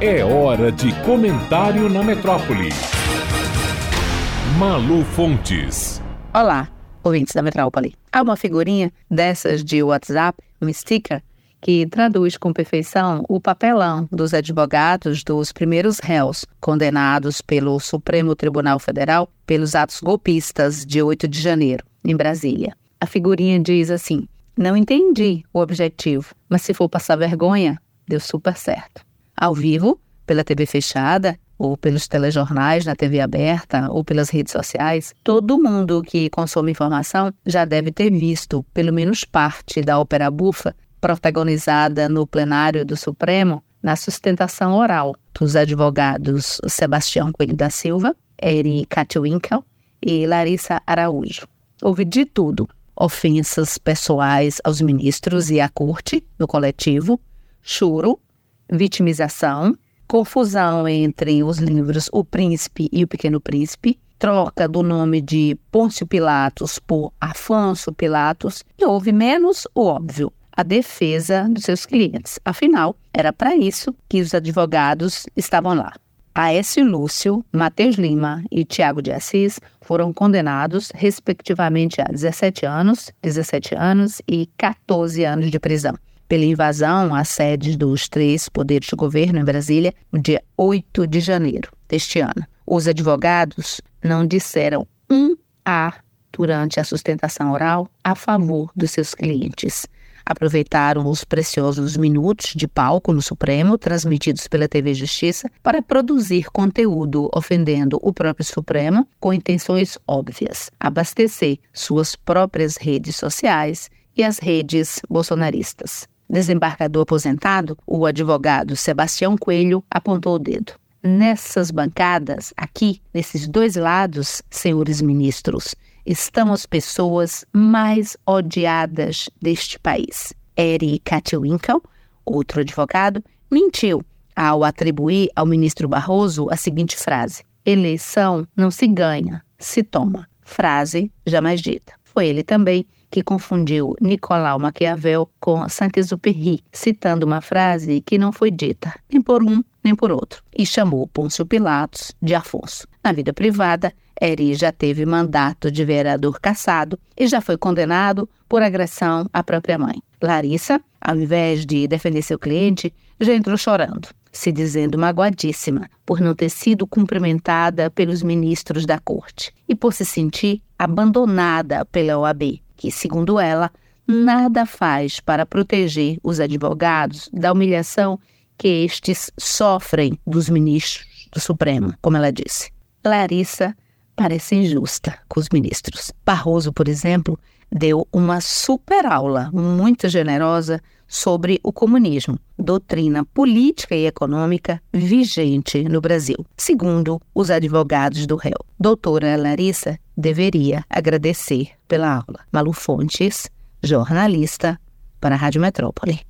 É hora de comentário na metrópole. Malu Fontes. Olá, ouvintes da metrópole. Há uma figurinha dessas de WhatsApp, um sticker, que traduz com perfeição o papelão dos advogados dos primeiros réus condenados pelo Supremo Tribunal Federal pelos atos golpistas de 8 de janeiro, em Brasília. A figurinha diz assim: Não entendi o objetivo, mas se for passar vergonha, deu super certo. Ao vivo, pela TV fechada, ou pelos telejornais na TV aberta, ou pelas redes sociais, todo mundo que consome informação já deve ter visto pelo menos parte da ópera bufa protagonizada no plenário do Supremo na sustentação oral dos advogados Sebastião Coelho da Silva, Eri Katwinkel e Larissa Araújo. Houve de tudo: ofensas pessoais aos ministros e à corte, no coletivo, choro, vitimização, confusão entre os livros O Príncipe e O Pequeno Príncipe, troca do nome de Pôncio Pilatos por Afonso Pilatos, e houve menos o óbvio, a defesa dos seus clientes. Afinal, era para isso que os advogados estavam lá. Aécio Lúcio, Matheus Lima e Tiago de Assis foram condenados, respectivamente, a 17 anos, 17 anos e 14 anos de prisão pela invasão às sedes dos três poderes de governo em Brasília no dia 8 de janeiro deste ano. Os advogados não disseram um A durante a sustentação oral a favor dos seus clientes. Aproveitaram os preciosos minutos de palco no Supremo, transmitidos pela TV Justiça, para produzir conteúdo ofendendo o próprio Supremo com intenções óbvias: abastecer suas próprias redes sociais e as redes bolsonaristas desembargador aposentado, o advogado Sebastião Coelho apontou o dedo. Nessas bancadas, aqui, nesses dois lados, senhores ministros, estão as pessoas mais odiadas deste país. Eri Katwinkel, outro advogado, mentiu ao atribuir ao ministro Barroso a seguinte frase: eleição não se ganha, se toma. Frase jamais dita. Foi ele também que confundiu Nicolau Maquiavel com Saint-Exupéry, citando uma frase que não foi dita nem por um nem por outro, e chamou Pôncio Pilatos de Afonso. Na vida privada, Eri já teve mandato de vereador cassado e já foi condenado por agressão à própria mãe. Larissa, ao invés de defender seu cliente, já entrou chorando, se dizendo magoadíssima por não ter sido cumprimentada pelos ministros da corte e por se sentir abandonada pela OAB que, segundo ela, nada faz para proteger os advogados da humilhação que estes sofrem dos ministros do Supremo, como ela disse. Larissa parece injusta com os ministros. Barroso, por exemplo, deu uma super aula muito generosa sobre o comunismo, doutrina política e econômica vigente no Brasil, segundo os advogados do réu. Doutora Larissa deveria agradecer pela aula. Malu Fontes, jornalista para a Rádio Metrópole.